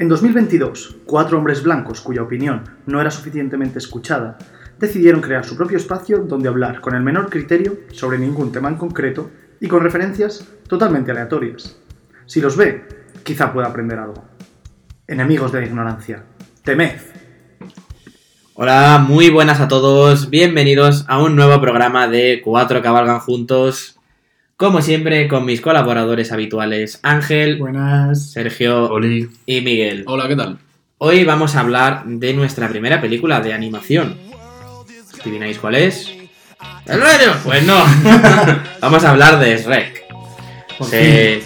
En 2022, cuatro hombres blancos cuya opinión no era suficientemente escuchada decidieron crear su propio espacio donde hablar con el menor criterio sobre ningún tema en concreto y con referencias totalmente aleatorias. Si los ve, quizá pueda aprender algo. Enemigos de la ignorancia, temed. Hola, muy buenas a todos, bienvenidos a un nuevo programa de Cuatro Cabalgan Juntos. Como siempre, con mis colaboradores habituales, Ángel, Buenas. Sergio Oli. y Miguel. Hola, ¿qué tal? Hoy vamos a hablar de nuestra primera película de animación. ¿Adivináis cuál es? ¿El rayo? Pues no. vamos a hablar de Shrek. Ese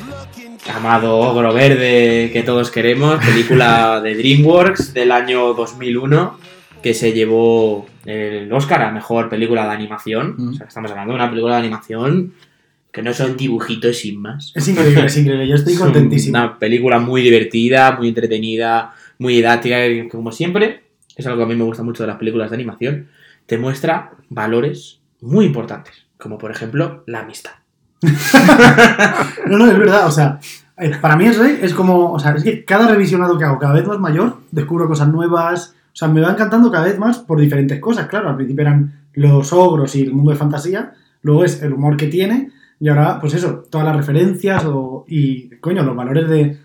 amado ogro verde que todos queremos, película de DreamWorks del año 2001 que se llevó el Oscar a mejor película de animación. Mm. O sea, estamos hablando de una película de animación que no son dibujitos sin más. Es increíble, es increíble. Yo estoy Es contentísimo. Una película muy divertida, muy entretenida, muy didáctica, como siempre, es algo que a mí me gusta mucho de las películas de animación, te muestra valores muy importantes, como por ejemplo la amistad. No, no, es verdad. O sea, eh, para mí es rey, es como. O sea, es que cada revisionado que hago cada vez más mayor, descubro cosas nuevas. O sea, me va encantando cada vez más por diferentes cosas. Claro, al principio eran los ogros y el mundo de fantasía. Luego es el humor que tiene. Y ahora, pues eso, todas las referencias o, y, coño, los valores de,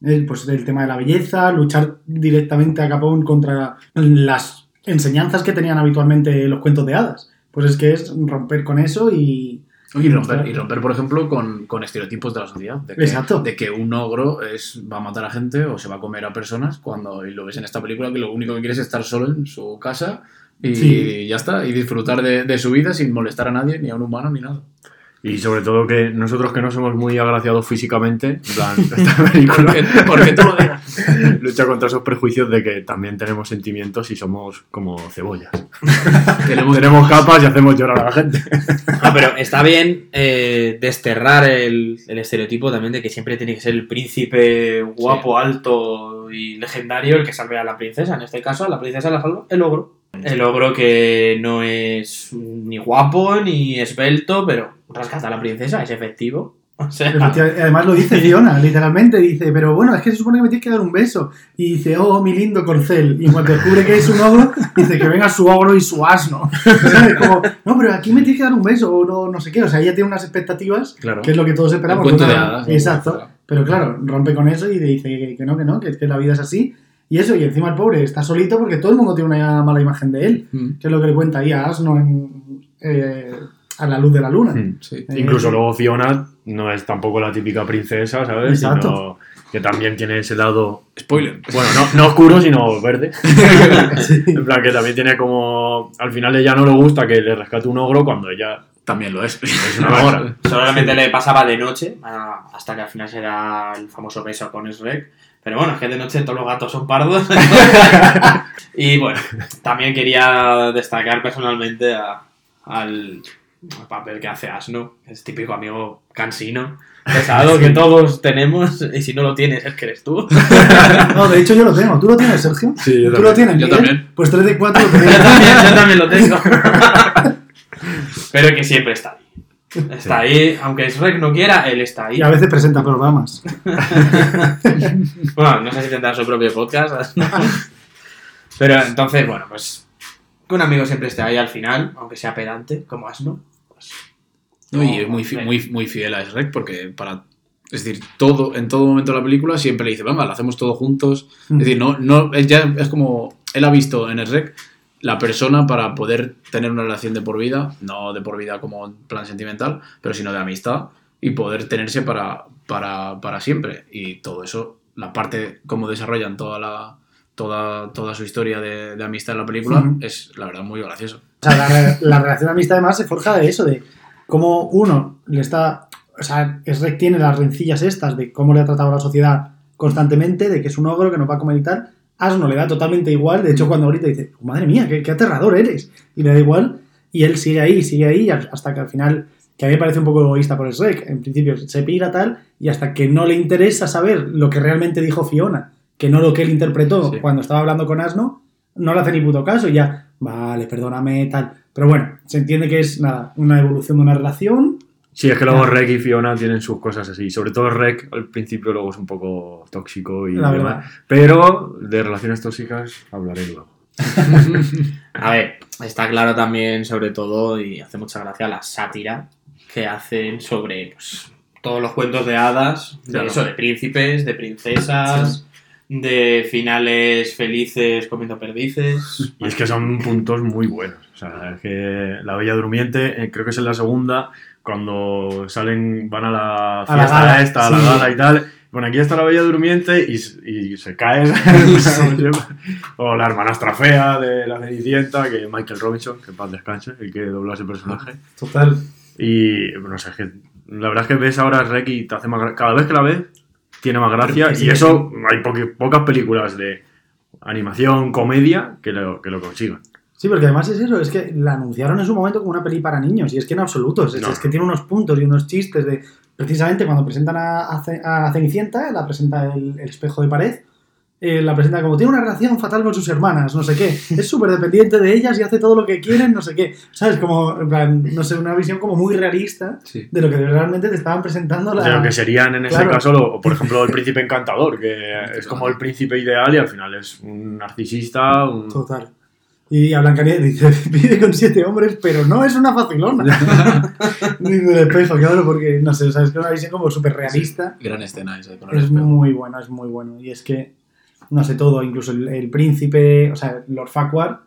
el, pues, del tema de la belleza, luchar directamente a capón contra las enseñanzas que tenían habitualmente los cuentos de hadas. Pues es que es romper con eso y, Y romper, y romper, por ejemplo, con, con estereotipos de la sociedad. De que, Exacto. De que un ogro es, va a matar a gente o se va a comer a personas cuando y lo ves en esta película que lo único que quiere es estar solo en su casa y Sí. ya está. Y disfrutar de, de su vida sin molestar a nadie, ni a un humano, ni nada. Y sobre todo que nosotros que no somos muy agraciados físicamente, en plan, esta película Porque, porque tú lo digas. lucha contra esos prejuicios de que también tenemos sentimientos y somos como cebollas. Tenemos, Tenemos capas y hacemos llorar a la gente. No, pero está bien eh, desterrar el, el estereotipo también de que siempre tiene que ser el príncipe guapo, alto y legendario el que salve a la princesa. En este caso, a la princesa la salva el ogro. El ogro que no es ni guapo ni esbelto, pero rescata a la princesa, es efectivo. O sea, Además lo dice Fiona, literalmente. Dice, pero bueno, es que se supone que me tienes que dar un beso. Y dice, oh, mi lindo corcel. Y cuando descubre que es un ogro, dice que venga su ogro y su asno. ¿Sabes? Como, no, pero aquí me tienes que dar un beso o no, no sé qué. O sea, ella tiene unas expectativas, Claro. que es lo que todos esperamos. Exacto. Pero claro, rompe con eso y dice que, que no, que no, que la vida es así. Y eso, y encima el pobre está solito porque todo el mundo tiene una mala imagen de él. Mm, Que es lo que le cuenta ahí a Asno en, eh, a la luz de la luna. sí. Eh, Incluso luego Fiona no es tampoco la típica princesa, ¿sabes? Exacto. Sino que también tiene ese lado, Spoiler. bueno, no, no oscuro, sino verde. En plan, que también tiene como, al final ella no le gusta que le rescate un ogro cuando ella También lo es. es una maga. solamente le pasaba de noche, hasta que al final se da el famoso beso con Shrek. Pero bueno, es que de noche todos los gatos son pardos. y bueno, también quería destacar personalmente a- al al papel que hace Asno, es típico amigo cansino, pesado que todos tenemos, y si no lo tienes es que eres tú. No, de hecho yo lo tengo. ¿Tú lo tienes, Sergio? Sí, yo ¿Tú lo tienes? Yo Miguel? también. Pues 3 de 4 lo yo, tenéis. también, yo también lo tengo. Pero que siempre está ahí. Está ahí, aunque Shrek no quiera, él está ahí. Y a veces presenta programas. Bueno, no sé si tendrá su propio podcast. Pero entonces, bueno, pues que un amigo siempre esté ahí al final, aunque sea pedante, como Asno. Pues, No, y es muy, fi- muy, muy fiel a Shrek porque para... Es decir, todo, en todo momento de la película siempre le dice, venga, lo hacemos todo juntos. Mm. Es decir, no, no, es, ya, es como... Él ha visto en Shrek la persona para poder tener una relación de por vida, no de por vida como plan sentimental, pero sino de amistad y poder tenerse para, para, para siempre. Y todo eso, la parte como desarrollan toda la... Toda, toda su historia de, de amistad en la película es, la verdad, muy gracioso. O sea, la, re- la relación de amistad además se forja de eso, de cómo uno le está... O sea, Shrek tiene las rencillas estas de cómo le ha tratado la sociedad constantemente, de que es un ogro que nos va a comer y tal. Asno le da totalmente igual. De hecho, cuando ahorita dice, madre mía, qué, qué aterrador eres. Y le da igual. Y él sigue ahí, sigue ahí, hasta que al final, que a mí me parece un poco egoísta por Shrek. En principio se pira tal, y hasta que no le interesa saber lo que realmente dijo Fiona, que no lo que él interpretó Sí. cuando estaba hablando con Asno, no le hace ni puto caso. Y ya, vale, perdóname, tal. Pero bueno, se entiende que es nada, una evolución de una relación Sí, es que luego Rek y Fiona tienen sus cosas así. Sobre todo Rek al principio luego es un poco tóxico y La demás. verdad. Pero de relaciones tóxicas hablaré luego. A ver, está claro también, sobre todo, y hace mucha gracia la sátira que hacen sobre pues, todos los cuentos de hadas, de Claro. eso, de príncipes, de princesas, de finales felices comiendo perdices. Y es que son puntos muy buenos. O sea, es que La Bella Durmiente, eh, creo que es en la segunda, cuando salen, van a la A la fiesta gala, esta, a la sí. gala y tal. Bueno, aquí está la Bella Durmiente y, y se cae. o la hermanastra fea de la Cenicienta, que Michael Robinson, que en paz descanse, el que dobla ese personaje. Total. Y no sé, es que la verdad es que ves ahora Rek y te hace más Cada vez que la ves, tiene más gracia. Y eso, hay poqui- pocas películas de animación, comedia, que lo, que lo consigan. Sí, porque además es eso, es que la anunciaron en su momento como una peli para niños, y es que en absoluto, es, No. es que tiene unos puntos y unos chistes de, precisamente cuando presentan a, a Ce- a Cenicienta, la presenta el, el espejo de pared, eh, la presenta como tiene una relación fatal con sus hermanas, no sé qué, es súper dependiente de ellas y hace todo lo que quieren, no sé qué, ¿sabes? Como, en plan, no sé, una visión como muy realista Sí. de lo que realmente te estaban presentando la... De lo que serían en ese Claro. caso, lo- por ejemplo, el príncipe encantador, que es como el príncipe ideal y al final es un narcisista. un- Total. Y a Blancanieves dice, vive con siete hombres, pero no es una facilona. Dice el espejo, claro, porque, no sé, sabes que es una visión como súper realista. Gran escena esa con el Es espejo. muy bueno, es muy bueno. Y es que, no sé, todo, incluso el, el príncipe, o sea, Lord Farquhar,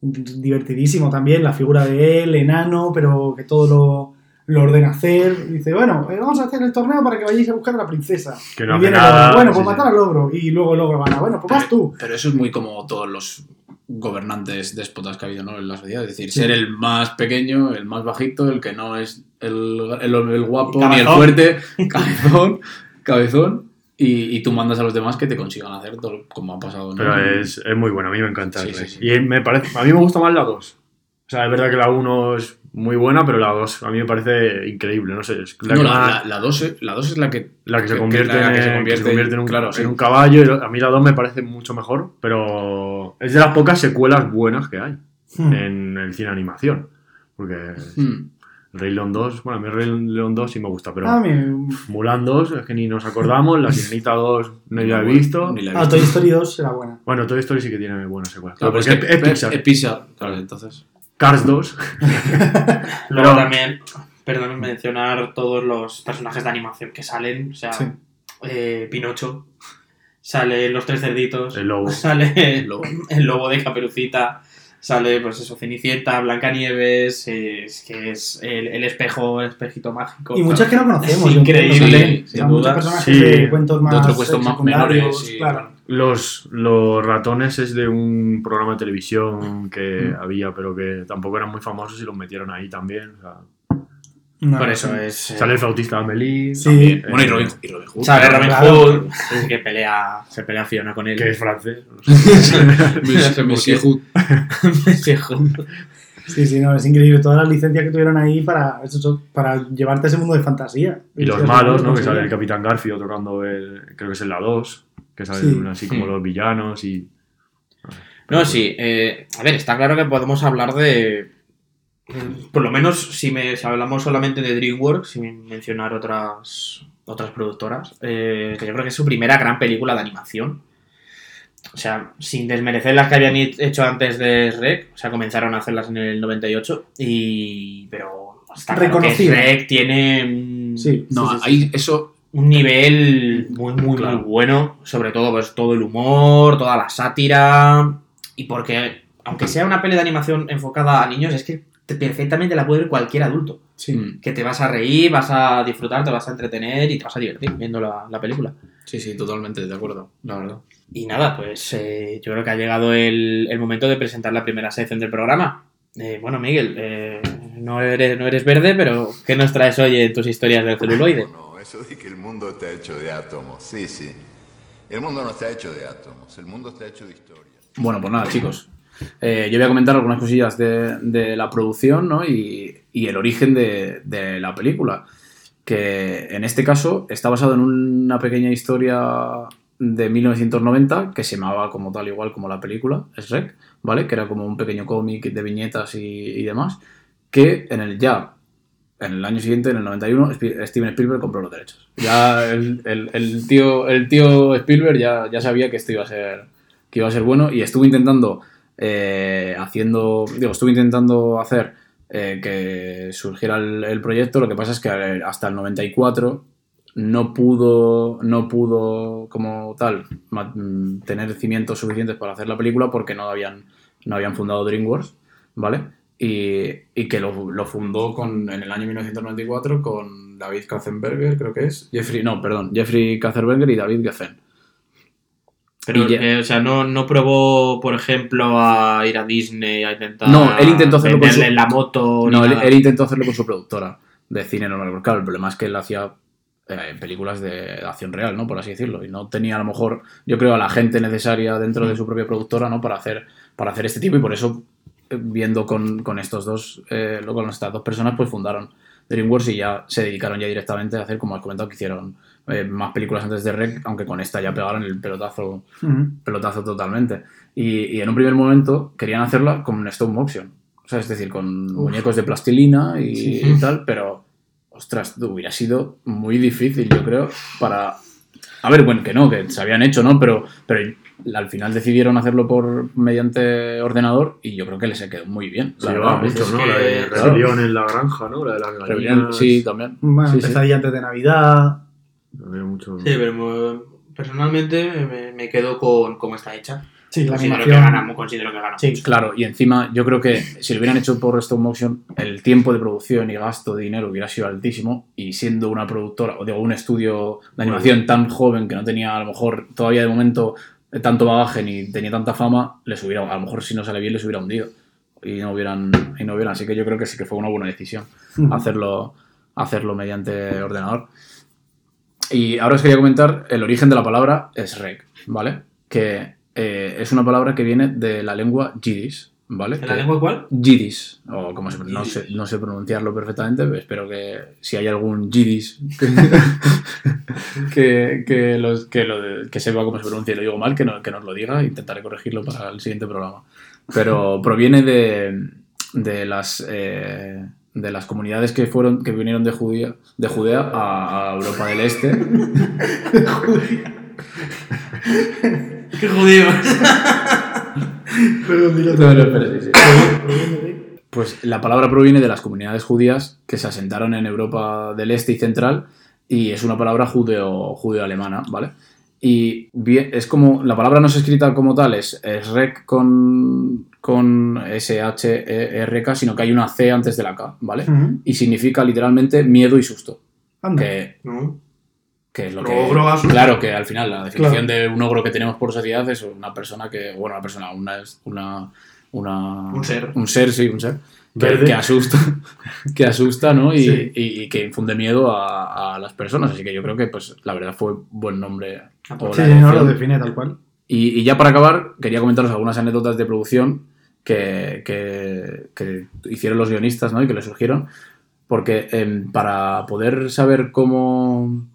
divertidísimo también, la figura de él, enano, pero que todo lo, lo ordena hacer. Dice, bueno, eh, vamos a hacer el torneo para que vayáis a buscar a la princesa. Que no y hace viene nada, bueno, pues sí. matar al ogro. Y luego el ogro gana. Bueno, pues vas tú. Pero eso es muy como todos los gobernantes déspotas que ha habido ¿no? en la sociedad. Es decir, Sí. ser el más pequeño, el más bajito, el que no es el, el, el guapo El ni el fuerte, cabezón, cabezón. Y, y tú mandas a los demás que te consigan hacer todo como ha pasado. ¿no? Pero es, es muy bueno, a mí me encanta. Sí, sí, sí. Y me parece, a mí me gusta más la 2. O sea, es verdad que la 1 es muy buena, pero la 2 a mí me parece increíble. No sé, es la, No, la, más- la, la dos, es- la dos es la que. la que se convierte, la que se en, que se convierte- convierte en, un, claro, en un caballo. a mí la 2 me parece mucho mejor, pero es de las pocas secuelas buenas que hay Hmm. en el cine animación. Porque Hmm. Rey León 2, bueno, a mí Rey León 2 sí me gusta, pero A mí, Mulan 2 es que ni nos acordamos, La Sirenita 2 no la he visto. ni la he ah, visto. Toy Story 2 será buena. Bueno, Toy Story sí que tiene buenas secuelas. Claro, pero es porque que es, Pixar. es Pixar, claro, entonces. Cars 2. Luego Pero- también, perdón, mencionar todos los personajes de animación que salen. O sea, Sí. eh, Pinocho, sale Los Tres Cerditos, El lobo. sale El lobo. el lobo de Caperucita, sale, pues eso, Cenicienta, Blancanieves, eh, es que es el, el espejo, el espejito mágico. Y muchas que no conocemos. Es increíble, sí, sin duda. Sí. de cuentos más, otro cuento más menores, claro. Los, los ratones es de un programa de televisión que Mm. había, pero que tampoco eran muy famosos y los metieron ahí también. o sea, No, Por eso es. eh, sale el flautista Amelie. Sí. también, Bueno, y eh, Robin, y Robin Hood. Sale Robin Claro. Hood, que pelea, se pelea Fiona con él. Que es francés. Monsieur- Monsieur Hood. Sí, sí, no, es increíble. Todas las licencias que tuvieron ahí para, para llevarte a ese mundo de fantasía. Y los malos, ¿no? Que sale el Capitán Garfio tocando el. Creo que es en la 2. Que salen Sí. así como Mm. los villanos y. No, sí. eh, a ver, está claro que podemos hablar de. Por lo menos, si, me, si hablamos solamente de DreamWorks, sin mencionar otras, otras productoras, eh, que yo creo que es su primera gran película de animación. O sea, sin desmerecer las que habían hecho antes de Rec, o sea, comenzaron a hacerlas en el 98, y. Pero está claro que Reconocida. Rec tiene un, Sí, No, sí, sí, ahí eso. un nivel muy, muy, Claro. muy bueno. Sobre todo, pues todo el humor, toda la sátira. Y porque, aunque sea una peli de animación enfocada a niños, es que perfectamente la puede ver cualquier adulto. sí. Mm, Que te vas a reír, vas a disfrutar, te vas a entretener y te vas a divertir viendo la, la película. Sí, sí, totalmente de acuerdo, la verdad. Y nada, pues eh, yo creo que ha llegado el, el momento de presentar la primera sección del programa. Eh, bueno, Miguel, eh, no, eres, no eres verde, pero ¿qué nos traes hoy en tus historias del celuloide? No, eso de que el mundo está hecho de átomos. Sí, sí. El mundo no está hecho de átomos, el mundo está hecho de historia. Bueno, pues nada, chicos. Eh, yo voy a comentar algunas cosillas de, la producción y, el origen de, la película. Que en este caso está basado en una pequeña historia de 1990 que se llamaba como tal, igual como la película, Shrek, ¿vale? Que era como un pequeño cómic de viñetas y, demás. Que en el ya en el año siguiente, en el 91, Spi- Steven Spielberg compró los derechos. Ya el, el- el tío, el tío Spielberg ya, ya sabía que esto iba a ser, que iba a ser bueno y estuvo intentando eh, haciendo, digo, estuvo intentando hacer eh, que surgiera el, proyecto. Lo que pasa es que hasta el 94 no pudo, no pudo como tal mm, tener cimientos suficientes para hacer la película porque no habían, no habían fundado DreamWorks, ¿vale? Y, que lo, lo fundó con, en el año 1994 con David Katzenberger, creo que es. Jeffrey, no, perdón, Jeffrey Katzenberger y David Geffen. Pero, eh, o sea, no, no probó, por ejemplo, a ir a Disney a intentar. No, él intentó hacerlo con su- la moto. No, él, intentó hacerlo con su productora de cine normal. Porque claro, el problema es que él hacía eh, películas de acción real, ¿no? Por así decirlo. Y no tenía a lo mejor, yo creo, a la gente necesaria dentro de su propia productora, ¿no? Para hacer, para hacer este tipo. Y por eso, eh, viendo con, con estos dos, eh, con estas dos personas, pues fundaron DreamWorks y ya se dedicaron ya directamente a hacer, como has comentado, que hicieron eh, más películas antes de Rec, aunque con esta ya pegaron el pelotazo Ujú. pelotazo totalmente. Y, y en un primer momento querían hacerla con stop motion. O sea, es decir, con muñecos de plastilina y, Sí. y tal, pero ostras, hubiera sido muy difícil, yo creo, para... A ver, bueno, que no, que se habían hecho, ¿no? Pero, pero al final decidieron hacerlo por mediante ordenador y yo creo que les quedó muy bien. Se la llevaba mucho, ¿no? que- La de claro. Rebelión en la granja, ¿no? La de las Rebelión, gallinas. Sí, también. Bueno, Sí, antes de Navidad. Mucho... Sí, pero mo- personalmente me, me quedo con cómo está hecha. Sí, la considero, que animación. gana, considero que gana. Sí. mucho. Claro, y encima yo creo que si lo hubieran hecho por stop motion, el tiempo de producción y gasto de dinero hubiera sido altísimo y siendo una productora, o digo, un estudio de animación tan joven que no tenía a lo mejor todavía de momento eh, tanto bagaje ni tenía tanta fama, les hubiera, a lo mejor si no sale bien les hubiera hundido y no hubieran, y no hubieran. Así que yo creo que sí que fue una buena decisión hacerlo, hacerlo mediante ordenador. Y ahora os quería comentar el origen de la palabra SREC, ¿vale? Que eh, es una palabra que viene de la lengua yiddish, ¿vale? ¿En la Que- lengua cuál? Yiddish, o como se, no, sé, no sé pronunciarlo perfectamente, pero espero que si hay algún Yiddish que, que, los, que, lo- que sepa cómo se pronuncia y lo digo mal, que, no- que nos lo diga, intentaré corregirlo para el siguiente programa. Pero proviene de, de las de las comunidades que fueron que vinieron de Judea, de Judea a, a Europa del Este. ¡Qué judío! Perdón, dilo No, no, espera, sí, sí. Pues la palabra proviene de las comunidades judías que se asentaron en Europa del Este y Central y es una palabra judeo, judeo-alemana, ¿vale? Y bien, es como, la palabra no es escrita como tal, es, es rec con, con S-H-E-R-K, sino que hay una C antes de la K, ¿vale? Y significa literalmente miedo y susto. Anda. Que, No. que es lo que... ogro. Claro, que al final la definición Claro. de un ogro que tenemos por sociedad es una persona que, bueno, una persona, una, una, una Un ser. un ser, sí, un ser Verde. que asusta, que asusta, ¿no? Y, Sí. y- y que infunde miedo a, a las personas. Así que yo creo que, pues, la verdad fue buen nombre. o Sí, la sí, no lo define tal cual. Y, y ya para acabar, quería comentaros algunas anécdotas de producción que, que- que hicieron los guionistas, ¿no? Y que le surgieron. Porque em, para poder saber cómo,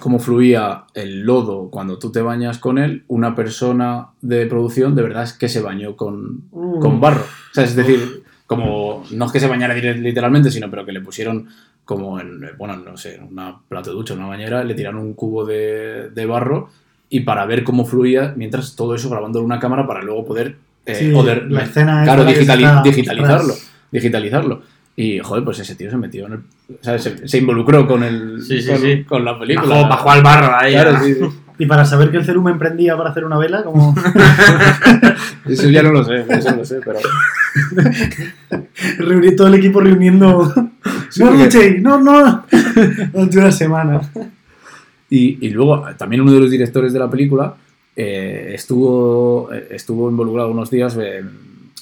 cómo fluía el lodo cuando tú te bañas con él, una persona de producción de verdad es que se bañó con, Uh. con barro. O sea, es decir, como no es que se bañara literalmente, sino pero que le pusieron como en, bueno, no sé, una plato de ducha, una bañera, le tiraron un cubo de, de barro y para ver cómo fluía, mientras todo eso grabando en una cámara para luego poder, eh, Sí, poder la escena claro, digitali- está- digitalizarlo, digitalizarlo. Y, joder, pues ese tío se metió en el... O sea, se, se involucró con el... Sí, sí, con, sí. con la película. Bajó, bajó al barro ahí. Claro, a- sí, sí. Y para saber que el cerumen prendía para hacer una vela, como Eso ya no lo sé, eso no lo sé, pero... reunir todo el equipo reuniendo. no porque- no, no. Durante una semana. Y, y luego también uno de los directores de la película eh, estuvo, eh, estuvo involucrado unos días eh,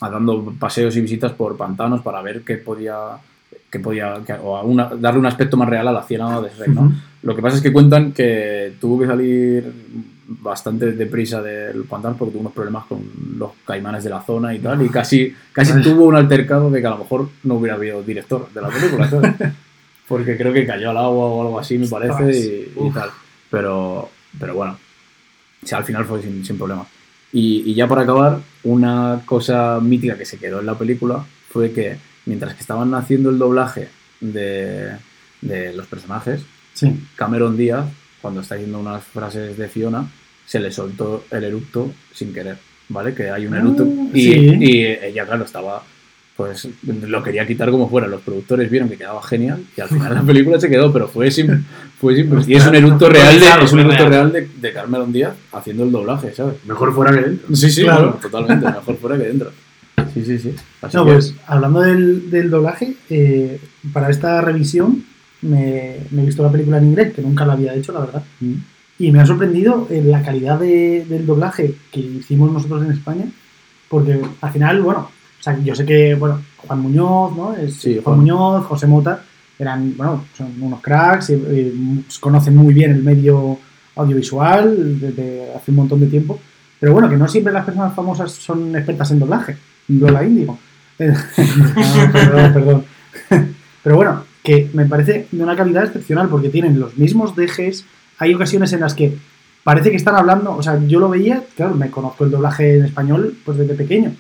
dando paseos y visitas por pantanos para ver qué podía, qué podía que- o a una- darle un aspecto más real a la ciénaga de Shrek, ¿no? Lo que pasa es que cuentan que tuvo que salir bastante deprisa del pantano porque tuvo unos problemas con los caimanes de la zona y tal, y casi, casi tuvo un altercado de que a lo mejor no hubiera habido director de la película, ¿sabes? Porque creo que cayó al agua o algo así, me parece, y, tal. Pero, pero bueno, o sea, al final fue sin, sin problema. Y, y ya para acabar, una cosa mítica que se quedó en la película fue que mientras que estaban haciendo el doblaje de, de los personajes, Sí. Cameron Díaz, cuando está diciendo unas frases de Fiona, se le soltó el eructo sin querer, ¿vale? Que hay un Ah, eructo y, sí. y ella, claro, estaba, pues lo quería quitar como fuera. Los productores vieron que quedaba genial y al final la película se quedó, pero fue sin, fue sin y es un eructo real de, es un eructo real. de, de haciendo el doblaje, ¿sabes? Mejor fuera que dentro. Sí, sí, Claro. totalmente, mejor fuera que dentro. Sí, sí, sí. Así No, que- pues hablando del, del doblaje, eh, para esta revisión me, me he visto la película en inglés, que nunca la había hecho, la verdad. Mm. Y me ha sorprendido eh, la calidad de- del doblaje que hicimos nosotros en España, porque al final, bueno, o sea, yo sé que, bueno, Juan Muñoz, ¿no? Es, Sí, Juan Juan. Muñoz, José Mota, eran, bueno, son unos cracks, y, y conocen muy bien el medio audiovisual desde hace un montón de tiempo. Pero bueno, que no siempre las personas famosas son expertas en doblaje. Lola Índigo. Eh, no, perdón, perdón. Pero bueno, que me parece de una calidad excepcional porque tienen los mismos dejes. Hay ocasiones en las que parece que están hablando, o sea, yo lo veía, claro, me conozco el doblaje en español pues desde pequeño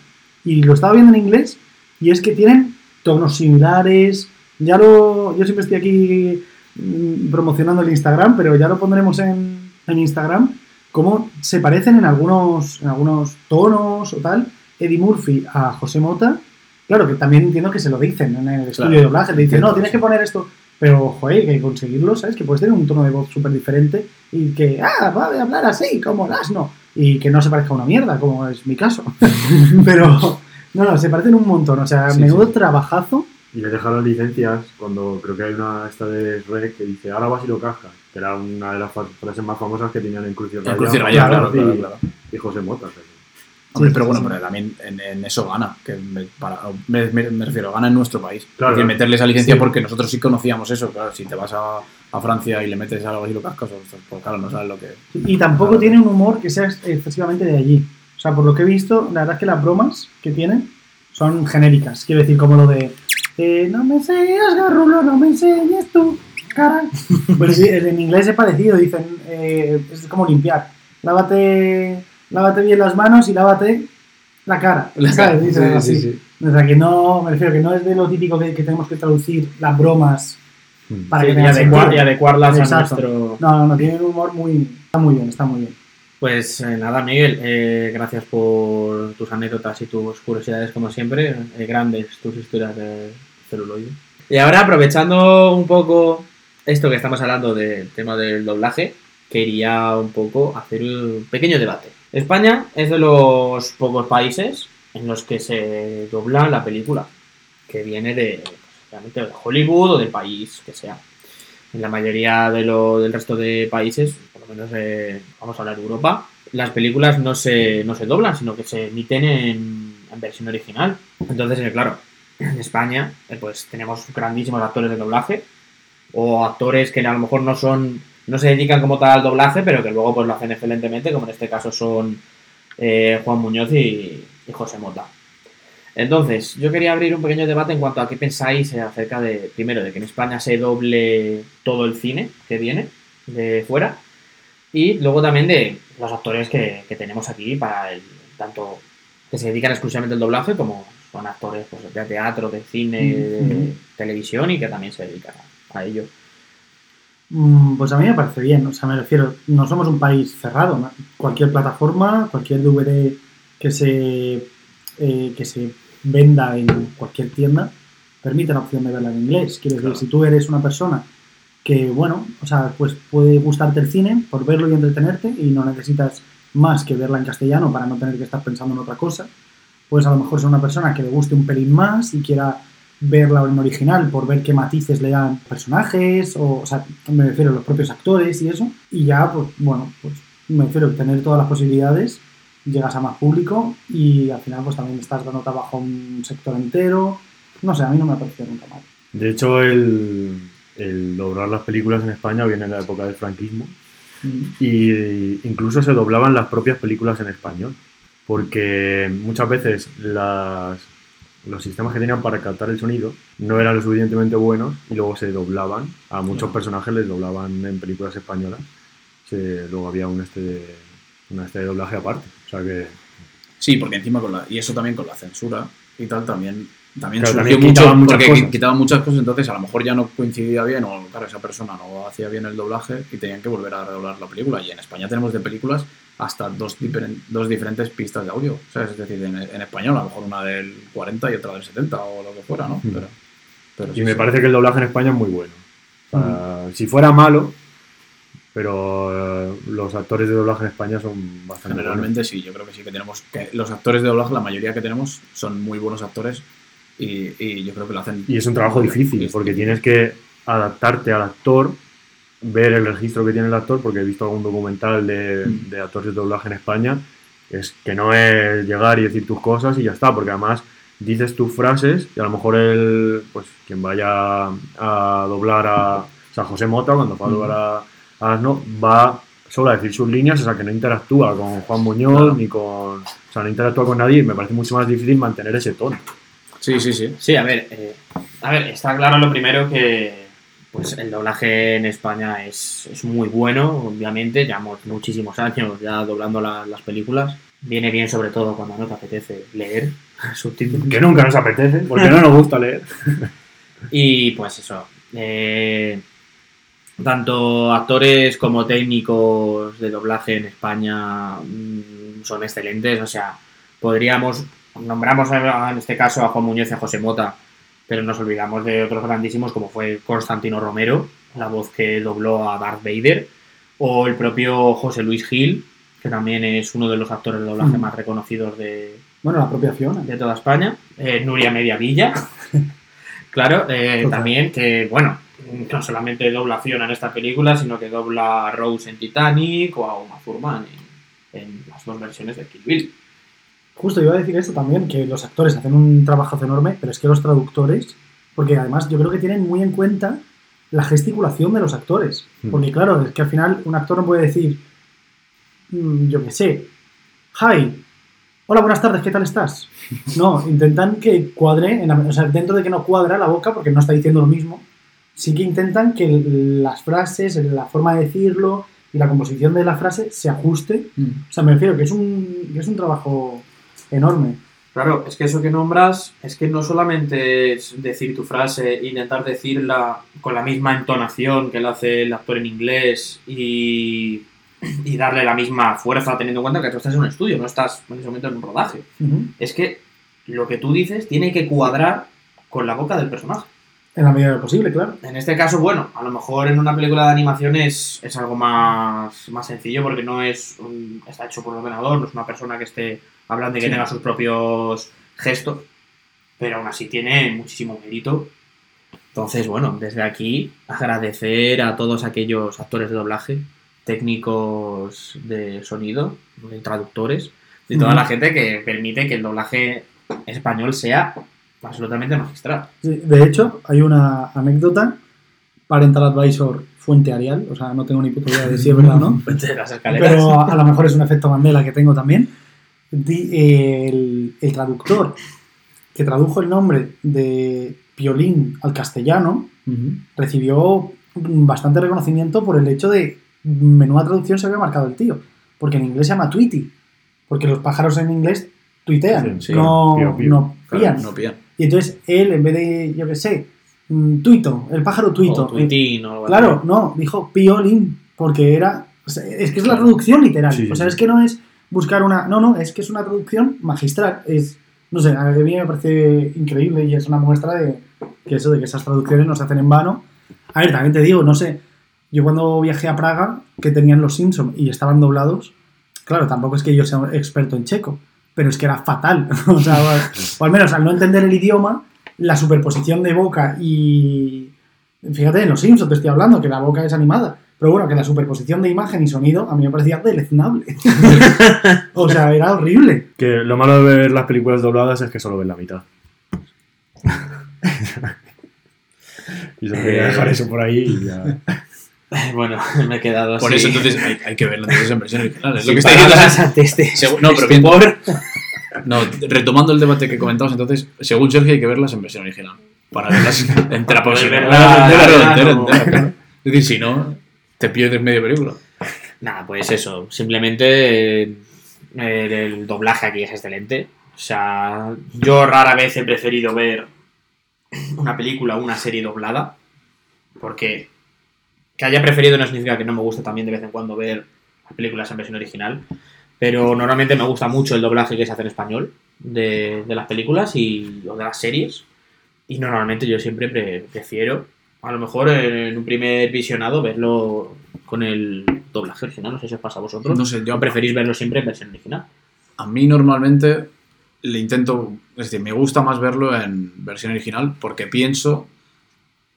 y lo estaba viendo en inglés y es que tienen tonos similares. Ya lo, yo siempre estoy aquí mm, promocionando el Instagram, pero ya lo pondremos en, en Instagram cómo se parecen en algunos, en algunos tonos o tal. Eddie Murphy a José Mota. Claro, que también entiendo que se lo dicen en el estudio de doblaje. Le dicen, no, tienes que poner esto. Pero, joder, que hay que conseguirlo, ¿sabes? Que puedes tener un tono de voz súper diferente y que, ah, va a hablar así, como el asno. Y que no se parezca a una mierda, como es mi caso. Pero, no, no, se parecen un montón. O sea, Sí, menudo sí. trabajazo. Y le dejaron licencias cuando creo que hay una esta de Rec que dice ahora vas y lo cascas, que era una de las frases más famosas que tenían en Cruz y Raya. En Raya, claro, claro, claro, claro. Y José Mota. o sea que- Hombre, Sí, pero bueno, sí. pero también en, en eso gana, que me, para- me- me- me refiero, gana en nuestro país. Claro, claro. meterle esa licencia Sí. porque nosotros sí conocíamos eso, claro, si te vas a, a Francia y le metes algo así lo cascas, ostras, pues claro, no sabes lo que... Y tampoco Claro. tiene un humor que sea excesivamente de allí. O sea, por lo que he visto, la verdad es que las bromas que tienen son genéricas. Quiero decir, como lo de eh, no me enseñes, garrulo, no me enseñes tu cara. Pues sí, en inglés es parecido, dicen, eh, es como limpiar. Lávate, lávate bien las manos y lávate la cara. algo así. O sea, que no, me refiero que no es de lo típico que, que tenemos que traducir las bromas para Sí, que y, adecuar- y adecuarlas a Exacto. nuestro. No, no, no, tiene un humor muy... Está muy bien, está muy bien. Pues eh, nada, Miguel, eh, gracias por tus anécdotas y tus curiosidades, como siempre. eh, grandes tus historias de celuloide. Y ahora, aprovechando un poco esto que estamos hablando del tema del doblaje, quería un poco hacer un pequeño debate. España es de los pocos países en los que se dobla la película, que viene de, realmente de Hollywood o del país que sea. En la mayoría de lo, del resto de países, por lo menos eh, vamos a hablar de Europa, las películas no se, no se doblan, sino que se emiten en, en versión original. Entonces, eh, claro, en España eh, pues tenemos grandísimos actores de doblaje o actores que a lo mejor no son no se dedican como tal al doblaje, pero que luego pues lo hacen excelentemente, como en este caso son eh, Juan Muñoz y, y José Mota. Entonces, yo quería abrir un pequeño debate en cuanto a qué pensáis acerca de, primero, de que en España se doble todo el cine que viene de fuera y luego también de los actores que, que tenemos aquí para el tanto que se dedican exclusivamente al doblaje como son actores pues, de teatro, de cine, de televisión y que también se dedican a, a ello. Mm, Pues a mí me parece bien, o sea, me refiero, no somos un país cerrado, ¿no? cualquier plataforma, cualquier DVD que se, eh, que se venda en cualquier tienda, permite la opción de verla en inglés. Quiero decir, si tú eres una persona que, bueno, o sea, pues puede gustarte el cine por verlo y entretenerte y no necesitas más que verla en castellano para no tener que estar pensando en otra cosa, pues a lo mejor ser una persona que le guste un pelín más y quiera verla en original por ver qué matices le dan personajes, o, o sea, me refiero a los propios actores y eso, y ya, pues bueno, pues me refiero a tener todas las posibilidades, llegas a más público y al final pues también estás dando trabajo a un sector entero, no sé, a mí no me ha parecido nunca mal. De hecho, el, el doblar las películas en España viene en la época del franquismo y incluso se doblaban las propias películas en español, porque muchas veces las, los sistemas que tenían para captar el sonido no eran lo suficientemente buenos y luego se doblaban, a muchos personajes les doblaban en películas españolas, se- luego había un este, una este de doblaje aparte, o sea que Sí, porque encima con la... Y eso también con la censura y tal, también También Claro, surgió también mucho muchas porque cosas. quitaban muchas cosas, entonces a lo mejor ya no coincidía bien, o claro, esa persona no hacía bien el doblaje y tenían que volver a redoblar la película. Y en España tenemos de películas hasta dos, diferen- dos diferentes pistas de audio, ¿sabes? Es decir, en, en español, a lo mejor una del 40 y otra del 70 o lo que fuera, ¿no? Mm. Pero, pero Y sí, me sí. parece que el doblaje en España es muy bueno. Sea, Si fuera malo, pero eh, los actores de doblaje en España son bastante Generalmente sí, yo creo que sí que tenemos. Que los actores de doblaje, la mayoría que tenemos, son muy buenos actores y, y yo creo que lo hacen. Y es un trabajo difícil, porque tienes que adaptarte al actor, ver el registro que tiene el actor, porque he visto algún documental de, de actores de doblaje en España, es que no es llegar y decir tus cosas y ya está, porque además dices tus frases y a lo mejor el, pues quien vaya a doblar a, o sea, José Mota, cuando va a doblar a, Asno, va solo a decir sus líneas, o sea, que no interactúa con Juan Muñoz ni con, o sea, no interactúa con nadie y me parece mucho más difícil mantener ese tono. Sí, sí, sí. Sí, a ver, eh, a ver, está claro lo primero que pues el doblaje en España es, es muy bueno, obviamente, llevamos muchísimos años ya doblando la- las películas. Viene bien sobre todo cuando no te apetece leer subtítulos. Que nunca nos apetece, porque no nos gusta leer. Y pues eso, eh, tanto actores como técnicos de doblaje en España mm, son excelentes, o sea, podríamos, nombramos en este caso a Juan Muñoz y a José Mota, pero nos olvidamos de otros grandísimos como fue Constantino Romero, la voz que dobló a Darth Vader, o el propio José Luis Gil, que también es uno de los actores de doblaje Mm. más reconocidos de, Bueno, la propia Fiona. de toda España. Eh, Nuria Mediavilla, claro, eh, también que, bueno, no solamente dobla a Fiona en esta película, sino que dobla a Rose en Titanic o a Uma Thurman en, en las dos versiones de Kill Bill. Justo iba a decir esto también, que los actores hacen un trabajo enorme, pero es que los traductores, porque además yo creo que tienen muy en cuenta la gesticulación de los actores. Mm. Porque claro, es que al final un actor no puede decir, mm, yo qué sé, hi, hola, buenas tardes, ¿qué tal estás? No, intentan que cuadre, en la- o sea, dentro de que no cuadra la boca, porque no está diciendo lo mismo, sí que intentan que las frases, la forma de decirlo y la composición de la frase se ajuste Mm. o sea, me refiero que es un, que es un trabajo enorme. Claro, es que eso que nombras es que no solamente es decir tu frase, intentar decirla con la misma entonación que lo hace el actor en inglés y, y darle la misma fuerza teniendo en cuenta que tú estás en un estudio, no estás en ese momento en un rodaje. Es que lo que tú dices tiene que cuadrar con la boca del personaje. En la medida de lo posible, claro. En este caso, bueno, a lo mejor en una película de animación es, es algo más, más sencillo porque no es un- está hecho por ordenador, no es una persona que esté hablando y que Sí. tenga sus propios gestos, pero aún así tiene muchísimo mérito. Entonces, bueno, desde aquí agradecer a todos aquellos actores de doblaje, técnicos de sonido, de traductores, y toda Ujú. la gente que permite que el doblaje español sea absolutamente magistral. De hecho, hay una anécdota, Parental Advisor Fuente Arial, o sea, no tengo ni puta idea de si es verdad o no, De pero a, a lo mejor es un efecto Mandela que tengo también. Di- el, el traductor que tradujo el nombre de Piolín al castellano recibió bastante reconocimiento por el hecho de menuda traducción se había marcado el tío. Porque en inglés se llama Tweety. Porque los pájaros en inglés tuitean, Sí, sí, no, pío, pío. no Claro, pían. no. Y entonces él, en vez de, yo qué sé, mm, tuito, el pájaro tuito. O tuitín o algo así. Claro, no, dijo piolín, porque era. o sea, es que es la traducción literal. Sí, o sea, sí. es que no es buscar una. No, no, es que es una traducción magistral. Es. No sé, a mí me parece increíble y es una muestra de que eso, de que esas traducciones no se hacen en vano. A ver, también te digo, no sé. Yo cuando viajé a Praga, que tenían los Simpsons y estaban doblados, claro, tampoco es que yo sea un experto en checo, pero es que era fatal. o sea, o al menos al no entender el idioma, la superposición de boca y. Fíjate, en los Simpsons te estoy hablando, que la boca es animada. Pero bueno, que la superposición de imagen y sonido a mí me parecía deleznable. o sea, era horrible. Que lo malo de ver las películas dobladas es que solo ves la mitad. y solo quería dejar eso por ahí y ya. Bueno, me he quedado así. Por eso entonces hay, hay que verlo entonces en versión original. Es lo que está diciendo. este, Segu- no, pero este bien. No, retomando el debate que comentamos entonces, según Sergio hay que verlas en versión original. Para verlas entera, poder pues, entera. Es decir, si no, te pierdes media película. Nada, pues eso. Simplemente eh, el, doblaje aquí es excelente. O sea, yo rara vez he preferido ver una película o una serie doblada. Porque que haya preferido no significa que no me guste también de vez en cuando ver películas en versión original. Pero normalmente me gusta mucho el doblaje que se hace en español de, de las películas y, o de las series. Y normalmente yo siempre pre- prefiero, a lo mejor en un primer visionado, verlo con el doblaje original. No sé si os pasa a vosotros. No sé, yo ¿O preferís verlo siempre en versión original? A mí normalmente le intento, es decir, me gusta más verlo en versión original porque pienso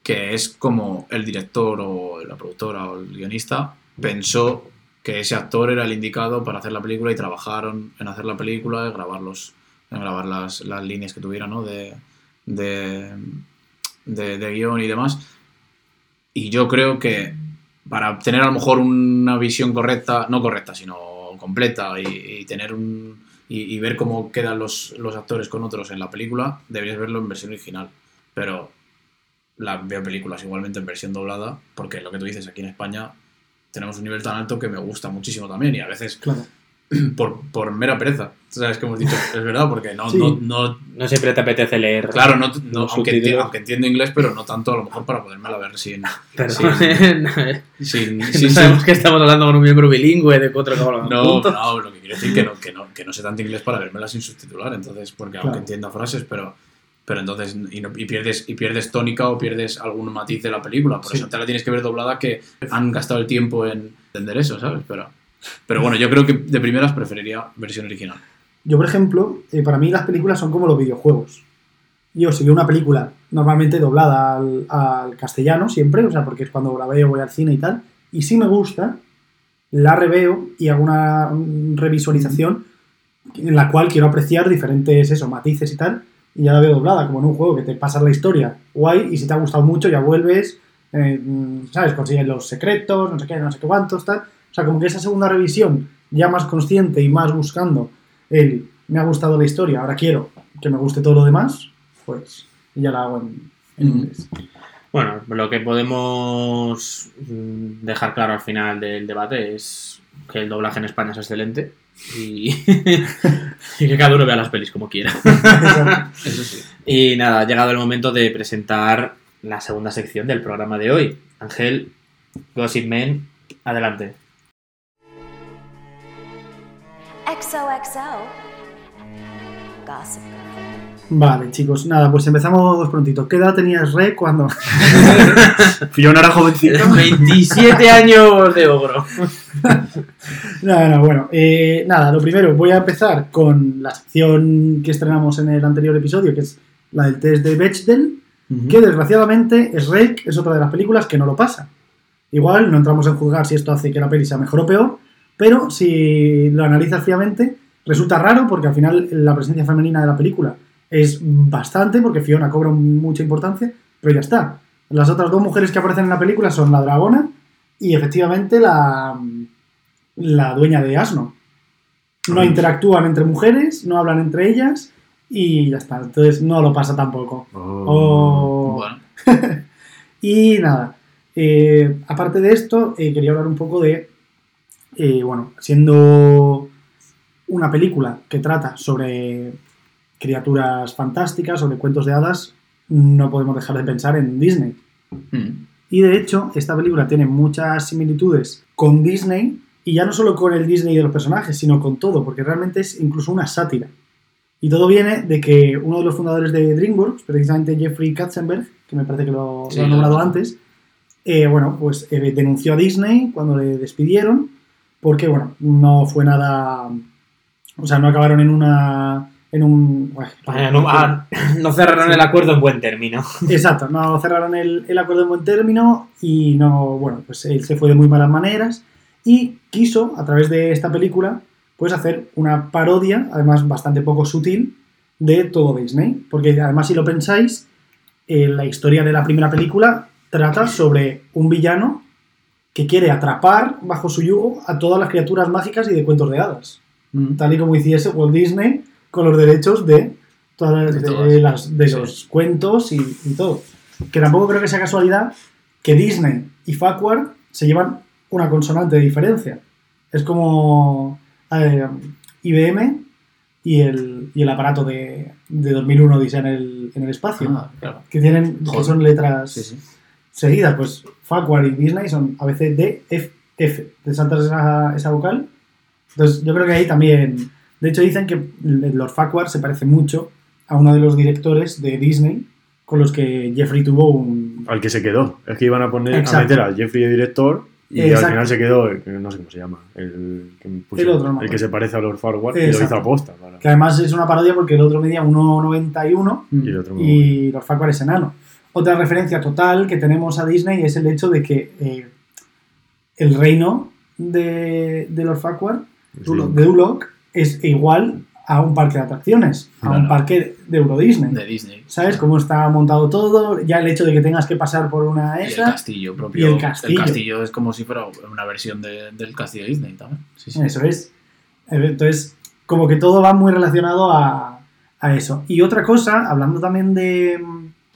que es como el director o la productora o el guionista pensó que ese actor era el indicado para hacer la película y trabajaron en hacer la película y grabar, los, en grabar las, las líneas que tuviera ¿no? de, de, de, de guion y demás. Y yo creo que para tener a lo mejor una visión correcta, no correcta, sino completa y, tener un y, ver cómo quedan los, los actores con otros en la película, deberías verlo en versión original. Pero la, veo películas igualmente en versión doblada, porque lo que tú dices, aquí en España tenemos un nivel tan alto que me gusta muchísimo también y a veces. por, por mera pereza, ¿sabes que hemos dicho? Es verdad, porque no, Sí. no, no, No siempre te apetece leer. claro, no, no- aunque, enti- subtítulos. aunque entiendo inglés, pero no tanto a lo mejor para podérmela ver sin, Pero sin, no sin, sin- sabemos que estamos hablando con un miembro bilingüe de cuatro cabros. No, no, lo que quiero decir que no, que no, que no sé tanto inglés para vermela sin subtitular, entonces, porque Claro. aunque entienda frases, pero, pero entonces, y, no- y pierdes, y pierdes tónica o pierdes algún matiz de la película, por Sí. eso te la tienes que ver doblada que han gastado el tiempo en entender eso, ¿sabes? Pero, pero bueno, yo creo que de primeras preferiría versión original. Yo, por ejemplo, eh, para mí las películas son como los videojuegos. Yo, si veo una película normalmente doblada al, castellano, siempre, o sea, porque es cuando la veo, voy al cine y tal, y si me gusta, la reveo y hago una revisualización en la cual quiero apreciar diferentes eso, matices y tal, y ya la veo doblada, como en un juego que te pasas la historia guay, y si te ha gustado mucho, ya vuelves, eh, mm, ¿sabes? Consigues los secretos, no sé qué, no sé cuántos, tal. O sea, como que esa segunda revisión, ya más consciente y más buscando el me ha gustado la historia, ahora quiero que me guste todo lo demás, pues ya la hago en, inglés. Bueno, lo que podemos mm, dejar claro al final del debate es que el doblaje en España es excelente y, y que cada uno vea las pelis como quiera. Eso sí. Y nada, ha llegado el momento de presentar la segunda sección del programa de hoy. Ángel, Gossip Man, adelante. XOXO. Gossip Girl. Vale, chicos, nada, pues empezamos prontito. ¿Qué edad tenías Re cuando.? Fiona era jovencita. 27 años de ogro. No, no, bueno, eh, nada, lo primero, voy a empezar con la sección que estrenamos en el anterior episodio, que es la del test de Bechdel, que desgraciadamente Shrek es otra de las películas que no lo pasa. Igual no entramos en juzgar si esto hace que la peli sea mejor o peor, pero si lo analizas fríamente, resulta raro porque al final la presencia femenina de la película es bastante, porque Fiona cobra mucha importancia, pero ya está. Las otras dos mujeres que aparecen en la película son la dragona y efectivamente la, la dueña de Asno. No Ay. interactúan entre mujeres, no hablan entre ellas y ya está. Entonces no lo pasa tampoco. Oh. Oh. Bueno, Y nada, eh, aparte de esto, eh, quería hablar un poco de, eh, bueno, siendo una película que trata sobre criaturas fantásticas, sobre cuentos de hadas, no podemos dejar de pensar en Disney. mm, Y de hecho, esta película tiene muchas similitudes con Disney, y ya no solo con el Disney de los personajes, sino con todo, porque realmente es incluso una sátira. Y todo viene de que uno de los fundadores de DreamWorks, precisamente Jeffrey Katzenberg, que me parece que lo, Sí, lo lo nombrado antes, eh, bueno, pues eh, denunció a Disney cuando le despidieron, porque, bueno, no fue nada... O sea, no acabaron en una... En un... Bueno, no, ah, no cerraron el acuerdo en buen término. Exacto, no cerraron el, el acuerdo en buen término y no, bueno, pues él se fue de muy malas maneras y quiso, a través de esta película, pues hacer una parodia, además bastante poco sutil, de todo Disney. Porque además, si lo pensáis, eh, la historia de la primera película trata sobre un villano que quiere atrapar bajo su yugo a todas las criaturas mágicas y de cuentos de hadas. mm. Tal y como hiciese Walt Disney con los derechos de todas De de todas. las- de Sí. los cuentos y, y todo. Que tampoco creo que sea casualidad que Disney y Farquhar se llevan una consonante de diferencia. Es como eh, IBM y el, y el aparato de, de 2001 Odisea en el, en el espacio. Ah, claro. Que tienen, que son letras Sí, sí. Seguidas, pues Farquhar y Disney son a veces D, F, F. Te saltas esa, esa vocal. Entonces, yo creo que ahí también. De hecho, dicen que Lord Farquhar se parece mucho a uno de los directores de Disney con los que Jeffrey tuvo un. Al que se quedó. Es que iban a poner Exacto. a meter a Jeffrey de director y Exacto. al final se quedó, eh, no sé cómo se llama, el que, puso- El otro, no el que se parece a Lord Farquhar y lo hizo aposta. para- Que además es una parodia porque el otro medía 1,91 Y el otro muy y Lord Farquhar es enano. Otra referencia total que tenemos a Disney es el hecho de que eh, el reino de, de Lord Farquhar, de Duloc, es igual a un parque de atracciones, a un parque de Euro Disney. De Disney. ¿Sabes cómo está montado todo? Ya el hecho de que tengas que pasar por una Y el esa. castillo propio. y el castillo. castillo es como si fuera una versión de- del castillo de Disney también. Sí, sí. Eso es. Entonces, como que todo va muy relacionado a, a eso. Y otra cosa, hablando también de,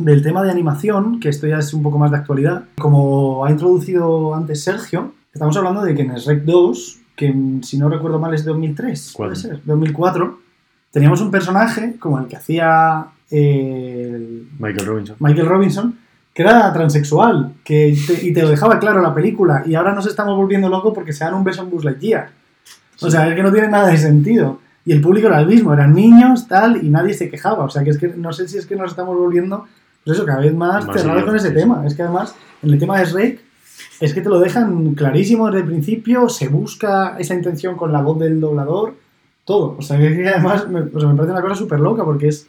del tema de animación, que esto ya es un poco más de actualidad, como ha introducido antes Sergio, estamos hablando de que en Shrek 2, que si no recuerdo mal es de 2003, puede Cuatro. ser, 2004, teníamos un personaje como el que hacía eh, el Michael Robinson. Michael Robinson, que era transexual, que te- y te lo dejaba claro la película, y ahora nos estamos volviendo locos porque se dan un beso en Buzz Lightyear. O sea, es que no tiene nada de sentido. Y el público era el mismo, eran niños, tal, y nadie se quejaba. O sea, que es que no sé si es que nos estamos volviendo, eso, cada vez más, Más cerrados con ese tema. Es que además, en el tema de Shrek, es que te lo dejan clarísimo desde el principio, se busca esa intención con la voz del doblador, todo. O sea, que es que además me, o sea, me parece una cosa súper loca porque es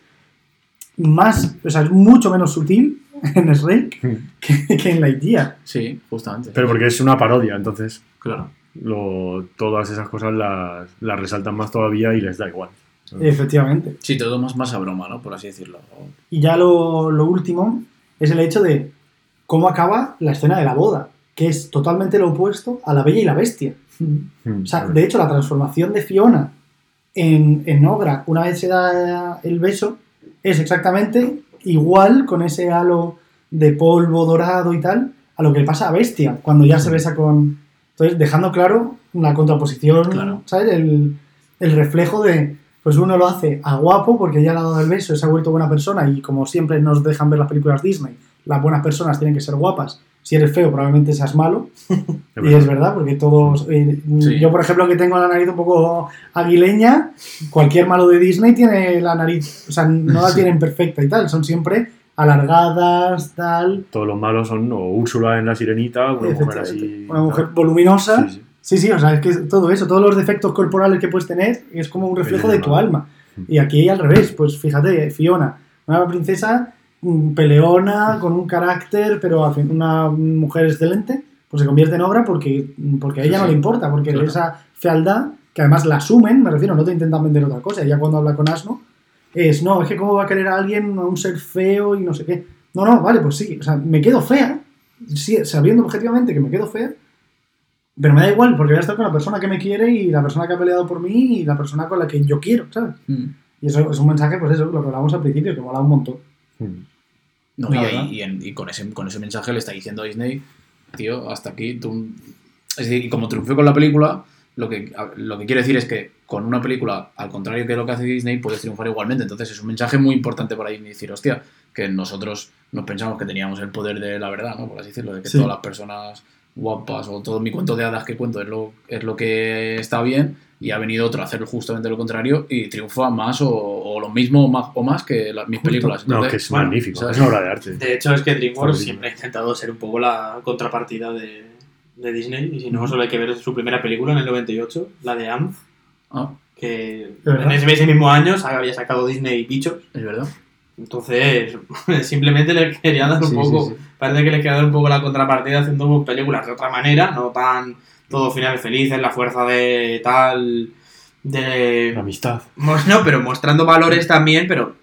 más, o sea, es mucho menos sutil en Shrek que, que en Lightyear. Sí, justamente. Pero porque es una parodia, entonces Claro. lo, todas esas cosas las, las resaltan más todavía y les da igual. Efectivamente. Sí, todo más, más a broma, ¿no? Por así decirlo. Y ya lo, lo último es el hecho de cómo acaba la escena de la boda, que es totalmente lo opuesto a la Bella y la Bestia. Mm, O sea, de hecho, la transformación de Fiona en, en Ogra, una vez se da el beso, es exactamente igual con ese halo de polvo dorado y tal, a lo que pasa a Bestia, cuando ya se besa con... Entonces, dejando claro una contraposición, Claro. ¿sabes? El, el reflejo de, pues uno lo hace a guapo porque ya le ha dado el beso, se ha vuelto buena persona y como siempre nos dejan ver las películas Disney, las buenas personas tienen que ser guapas. Si eres feo, probablemente seas malo. Y es verdad, porque todos. eh, Sí. Yo, por ejemplo, que tengo la nariz un poco aguileña, cualquier malo de Disney tiene la nariz. O sea, no la Sí. tienen perfecta y tal. Son siempre alargadas, tal. Todos los malos son o Úrsula en La Sirenita, una mujer efectivamente. así. Una mujer voluminosa. Sí, sí. Sí, o sea, es que todo eso, todos los defectos corporales que puedes tener es como un reflejo de tu alma. Y aquí al revés, pues fíjate, Fiona, una princesa mm, peleona, con un carácter, pero una mujer excelente, pues se convierte en obra porque, porque a ella Sí, no le importa, porque Claro. esa fealdad, que además la asumen, me refiero, no te intentan vender otra cosa, ya cuando habla con Asno, es, no, es que cómo va a querer a alguien, a un ser feo y no sé qué. No, no, vale, pues sí, o sea, me quedo fea, sí, sabiendo objetivamente que me quedo fea, pero me da igual, porque voy a estar con la persona que me quiere y la persona que ha peleado por mí y la persona con la que yo quiero, ¿sabes? Mm. Y eso es un mensaje, pues eso, lo que hablamos al principio, que mola un montón. Mm. No, y, ahí- y en- y con, ese, con ese mensaje le está diciendo a Disney, tío, hasta aquí tú... Es decir, y como triunfó con la película, lo que, lo que quiero decir es que con una película, al contrario que lo que hace Disney, puedes triunfar igualmente. Entonces es un mensaje muy importante para Disney decir, hostia, que nosotros nos pensamos que teníamos el poder de la verdad, ¿no? Por así decirlo, de que Sí. todas las personas guapas o todo mi cuento de hadas que cuento es lo, es lo que está bien y ha venido otro a hacer justamente lo contrario y triunfa más o, o lo mismo o más, o más que las, mis películas. No, que es bueno, magnífico, ¿sabes? es una obra de arte. De hecho, es que DreamWorks siempre ha intentado ser un poco la contrapartida de, de Disney. Y si no, solo hay que ver su primera película en el 98, la de Anth, ah, que en ese, ese mismo año había sacado Disney Bichos. es verdad. Entonces, simplemente le quería dar un Sí, poco. sí, sí. Parece que le quería dar un poco la contrapartida haciendo películas de otra manera, no tan todo finales felices, la fuerza de tal. de. La amistad. No, pero mostrando valores también, pero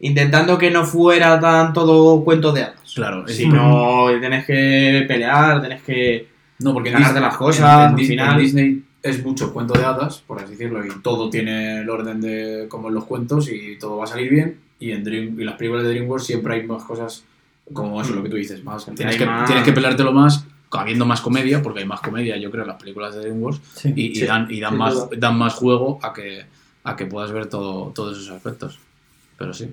intentando que no fuera tan todo cuento de hadas. Claro, es Si no, tienes que pelear, tienes que. No, porque ganarte Disney- las cosas, en- en al Dis- final. en Disney es mucho cuento de hadas, por así decirlo, y todo tiene el orden de como en los cuentos y todo va a salir bien. Y en Dream, y las películas de DreamWorks siempre hay más cosas como eso, lo que tú dices, más. Tienes que, más- tienes que peleártelo más, habiendo más comedia, porque hay más comedia, yo creo, en las películas de DreamWorks, Sí. y, y Sí, dan, y dan, más, duda. dan más juego a que, a que puedas ver todo, todos esos aspectos. Pero sí.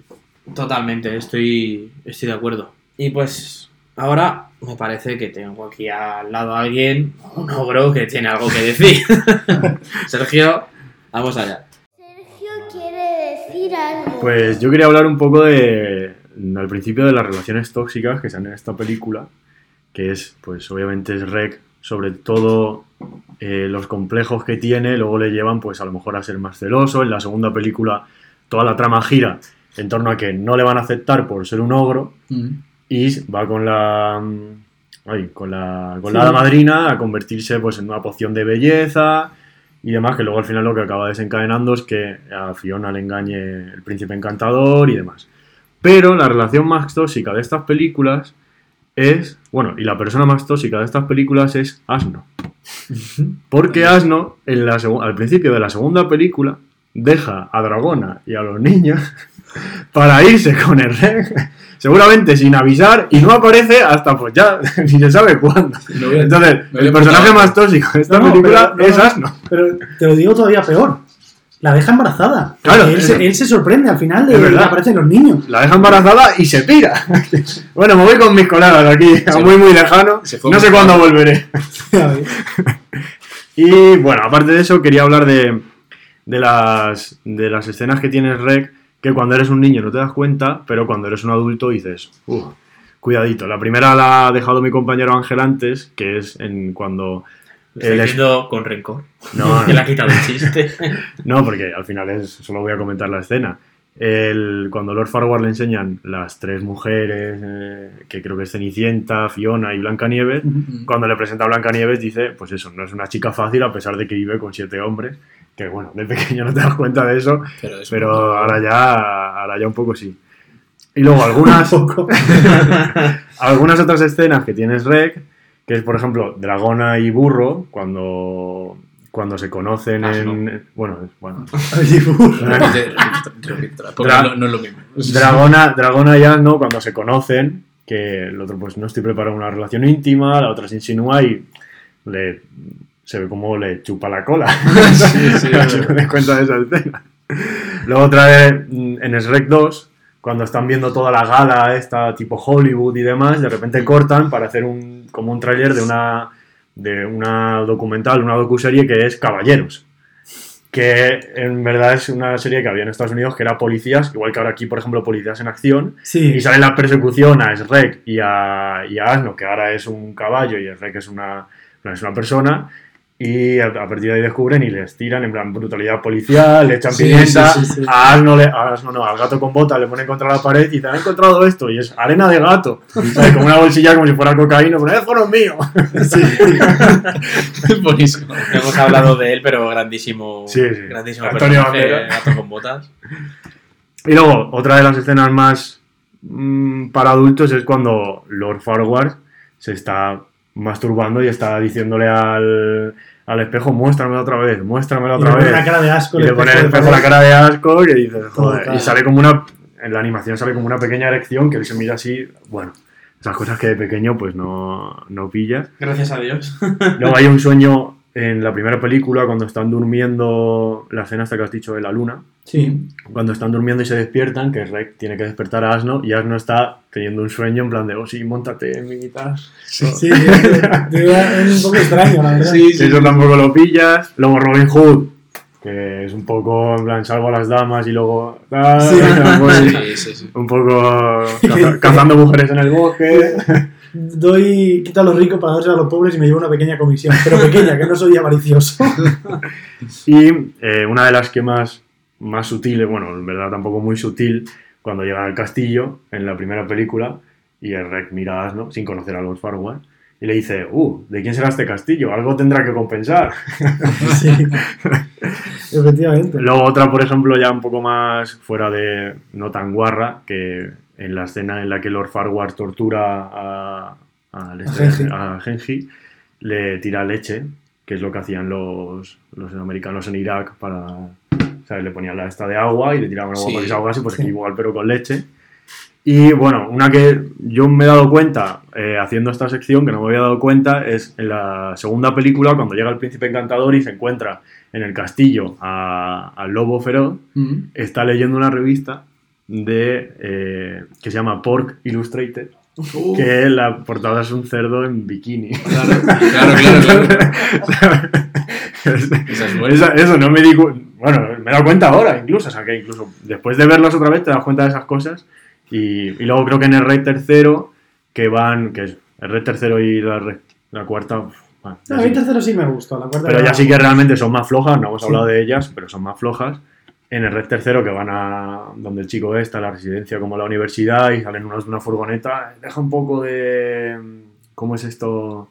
Totalmente, estoy, estoy de acuerdo. Y pues ahora me parece que tengo aquí al lado a alguien, un ogro que tiene algo que decir. Sergio, vamos allá. Decir algo. Pues yo quería hablar un poco de, al principio, de las relaciones tóxicas que salen en esta película, que es, pues obviamente es Rec, sobre todo eh, los complejos que tiene, luego le llevan, pues a lo mejor a ser más celoso. En la segunda película, toda la trama gira en torno a que no le van a aceptar por ser un ogro y va con la ay, con la con la Sí. madrina a convertirse pues en una poción de belleza y demás que luego al final lo que acaba desencadenando es que a Fiona le engañe el príncipe encantador y demás. Pero la relación más tóxica de estas películas es bueno y la persona más tóxica de estas películas es Asno. Porque Asno en la segu- al principio de la segunda película deja a Dragona y a los niños para irse con el rey, seguramente sin avisar, y no aparece hasta pues ya, ni se sabe cuándo. Entonces, el personaje más tóxico de esta película pero- es no. Asno. Pero te lo digo todavía peor. La deja embarazada. Claro, él, se, él se sorprende al final de que aparecen los niños. La deja embarazada y se pira. bueno, me voy con mis colegas aquí, a Se- muy muy lejano. No sé cuándo volveré. Y bueno, aparte de eso, quería hablar de, de, las, de las escenas que tienes Rec, que cuando eres un niño no te das cuenta, pero cuando eres un adulto dices, "Uf, cuidadito. La primera la ha dejado mi compañero Ángel antes, que es en cuando... Estoy es- con rencor. No, que le ha quitado el chiste. no, porque al final es, solo voy a comentar la escena. El, cuando Lord Farquhar le enseñan las tres mujeres, eh, que creo que es Cenicienta, Fiona y Blancanieves, cuando le presenta a Blancanieves dice, pues eso, no es una chica fácil a pesar de que vive con siete hombres, que bueno, de pequeño no te das cuenta de eso, Pero, es pero poco- ahora ya, ahora ya un poco sí. Y luego algunas, algunas otras escenas que tienes Rec, que es por ejemplo Dragona y Burro, cuando, cuando se conocen en... Bueno, bueno, no, no es lo mismo. Dragona, Dragona y Asno cuando se conocen, que el otro pues no estoy preparado para una relación íntima, la otra se insinúa y le, se ve como le chupa la cola. Sí, sí, me cuenta de esa escena. Luego otra vez mm, en Shrek 2, cuando están viendo toda la gala esta tipo Hollywood y demás, de repente cortan para hacer un como un tráiler de una de una documental, una docuserie que es Caballeros. Que en verdad es una serie que había en Estados Unidos que era policías, igual que ahora aquí, por ejemplo, policías en acción, Sí. y sale la persecución a Shrek y a, y a Asno, que ahora es un caballo y Shrek es una, es una persona. Y a, a partir de ahí descubren y les tiran en plan brutalidad policial, le echan Sí, pimienta. sí, sí, sí. A Asno, le, a Asno no, al gato con bota le ponen contra la pared y dicen, han encontrado esto. Y es arena de gato. ¿sabes? Como una bolsilla como si fuera cocaína. Pero eso no es mío. Es buenísimo. No hemos hablado de él, pero grandísimo. Sí, sí. Grandísimo Antonio personaje, gato con botas. Y luego, otra de las escenas más mm, para adultos es cuando Lord Farquhar se está masturbando y está diciéndole al, al espejo, muéstramela otra vez, muéstramela Y le otra pone vez. la cara de asco. y le pone el de espejo la cara de asco que dices, joder. Y sale como una, en la animación sale como una pequeña erección que él se mira así, bueno, esas cosas que de pequeño pues no, no pillas. Gracias a Dios. Luego hay un sueño en la primera película cuando están durmiendo, la escena hasta que has dicho de la luna, Sí. cuando están durmiendo y se despiertan, que Rek tiene que despertar a Asno y Asno está teniendo un sueño en plan de, oh sí, montate en mi guitarra. Sí, sí, es un poco extraño, la verdad. Sí, Que eso tampoco lo pillas. Luego Robin Hood, que es un poco en plan salvo a las damas y luego ah, Sí. pues, Sí, sí, sí. un poco caza- cazando mujeres en el bosque. Doy, quito a los ricos para dárselo a los pobres y me llevo una pequeña comisión. Pero pequeña, que no soy avaricioso. Y eh, una de las que más, más sutiles, bueno, en verdad tampoco muy sutil, cuando llegan al castillo en la primera película y el Rek mira a Asno sin conocer a Lord Farquhar y le dice, uh, ¿de quién será este castillo? Algo tendrá que compensar. Sí. Efectivamente. Luego otra, por ejemplo, ya un poco más fuera de no tan guarra, que en la escena en la que Lord Farquhar tortura a, al este- Genji. a Genji, le tira leche, que es lo que hacían los, los americanos en Irak para... ¿sabes? Le ponían la esta de agua y le tiraban agua Sí. para que se ahogase, pues Sí. aquí igual, pero con leche. Y bueno, una que yo me he dado cuenta eh, haciendo esta sección, que no me había dado cuenta, es en la segunda película, cuando llega el príncipe encantador y se encuentra en el castillo a- al lobo feroz, Mm. está leyendo una revista de eh, que se llama Pork Illustrated, que la portada es un cerdo en bikini. Claro, claro, claro. claro. Esa eso no me di cu- bueno, me he dado cuenta ahora incluso, o sea que incluso después de verlas otra vez te das cuenta de esas cosas y, y luego creo que en el rey tercero que van, que es el rey tercero y la, la cuarta, bueno, No, sí. mí tercero sí me gustó. La cuarta pero ya sí que realmente son más flojas, no hemos Sí. hablado de ellas, pero son más flojas. En el red tercero que van a donde el chico está, a la residencia como la universidad y salen unos de una furgoneta, deja un poco de... ¿Cómo es esto?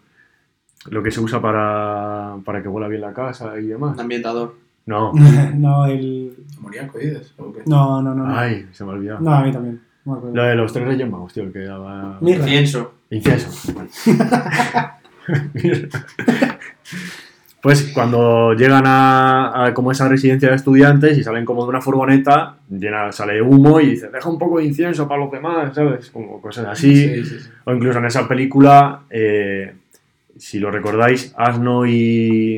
Lo que se usa para, para que huela bien la casa y demás. Ambientador. No. no, el. Amoníaco, dices. No, no, no. No, Ay, se me ha olvidado. no a mí también. No. Lo de los tres reyes magos, tío, el que daba... Incienso. Incienso. pues cuando llegan a, a como esa residencia de estudiantes y salen como de una furgoneta, llena, sale humo y dice, deja un poco de incienso para los demás, ¿sabes? Como cosas así. Sí, sí, sí. O incluso en esa película, eh, si lo recordáis, Asno y,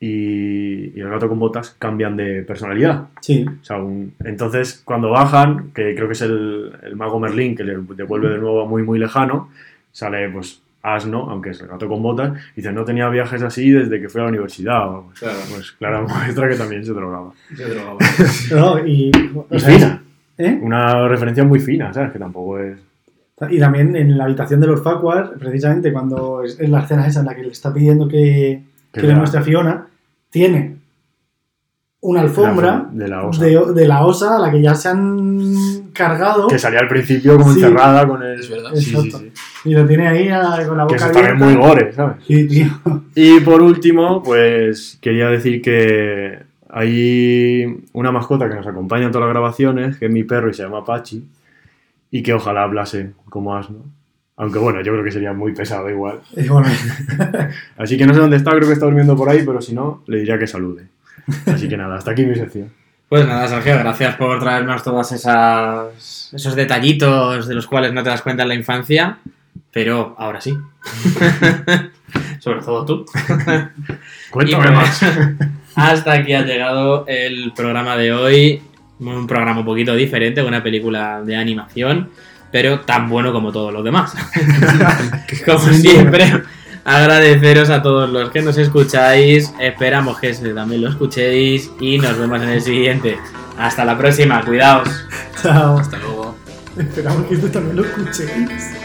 y, y el gato con botas cambian de personalidad. Sí. O sea, un- entonces, cuando bajan, que creo que es el, el mago Merlín que le devuelve de nuevo a muy, muy lejano, sale pues Asno, aunque es el gato con botas, y dice, no tenía viajes así desde que fui a la universidad. O, pues, Claro. pues clara muestra que también se drogaba. Se drogaba. No, y. o Y sea, fina. ¿eh? Una referencia muy fina, ¿sabes? Que tampoco es... Y también en la habitación de los Facuas, precisamente cuando es, es la escena esa en la que le está pidiendo que, Que le la- muestre a Fiona, tiene una alfombra de la osa. de, de la osa a la que ya se han cargado Que salía al principio como Sí. encerrada con el... Es verdad. Sí, sí, Exacto. sí. y lo tiene ahí a- con la Que boca eso también muy gore, ¿sabes? Sí, tío. Y por último, pues quería decir que hay una mascota que nos acompaña en todas las grabaciones, que es mi perro y se llama Pachi, y que ojalá hablase como asno. Aunque bueno, yo creo que sería muy pesado igual. Bueno, Así que no sé dónde está, creo que está durmiendo por ahí, pero si no, le diría que salude. Así que nada, hasta aquí mi sección. Pues nada, Sergio, gracias por traernos todos esas, esos detallitos de los cuales no te das cuenta en la infancia, pero ahora sí. Sobre todo tú. Cuéntame pues, más. Hasta aquí ha llegado el programa de hoy. Un programa un poquito diferente, una película de animación, pero tan bueno como todos los demás. como siempre, agradeceros a todos los que nos escucháis. Esperamos que ese también lo escuchéis y nos vemos en el siguiente. Hasta la próxima, cuidaos. chao. Hasta luego. Esperamos que esto también lo escuchéis.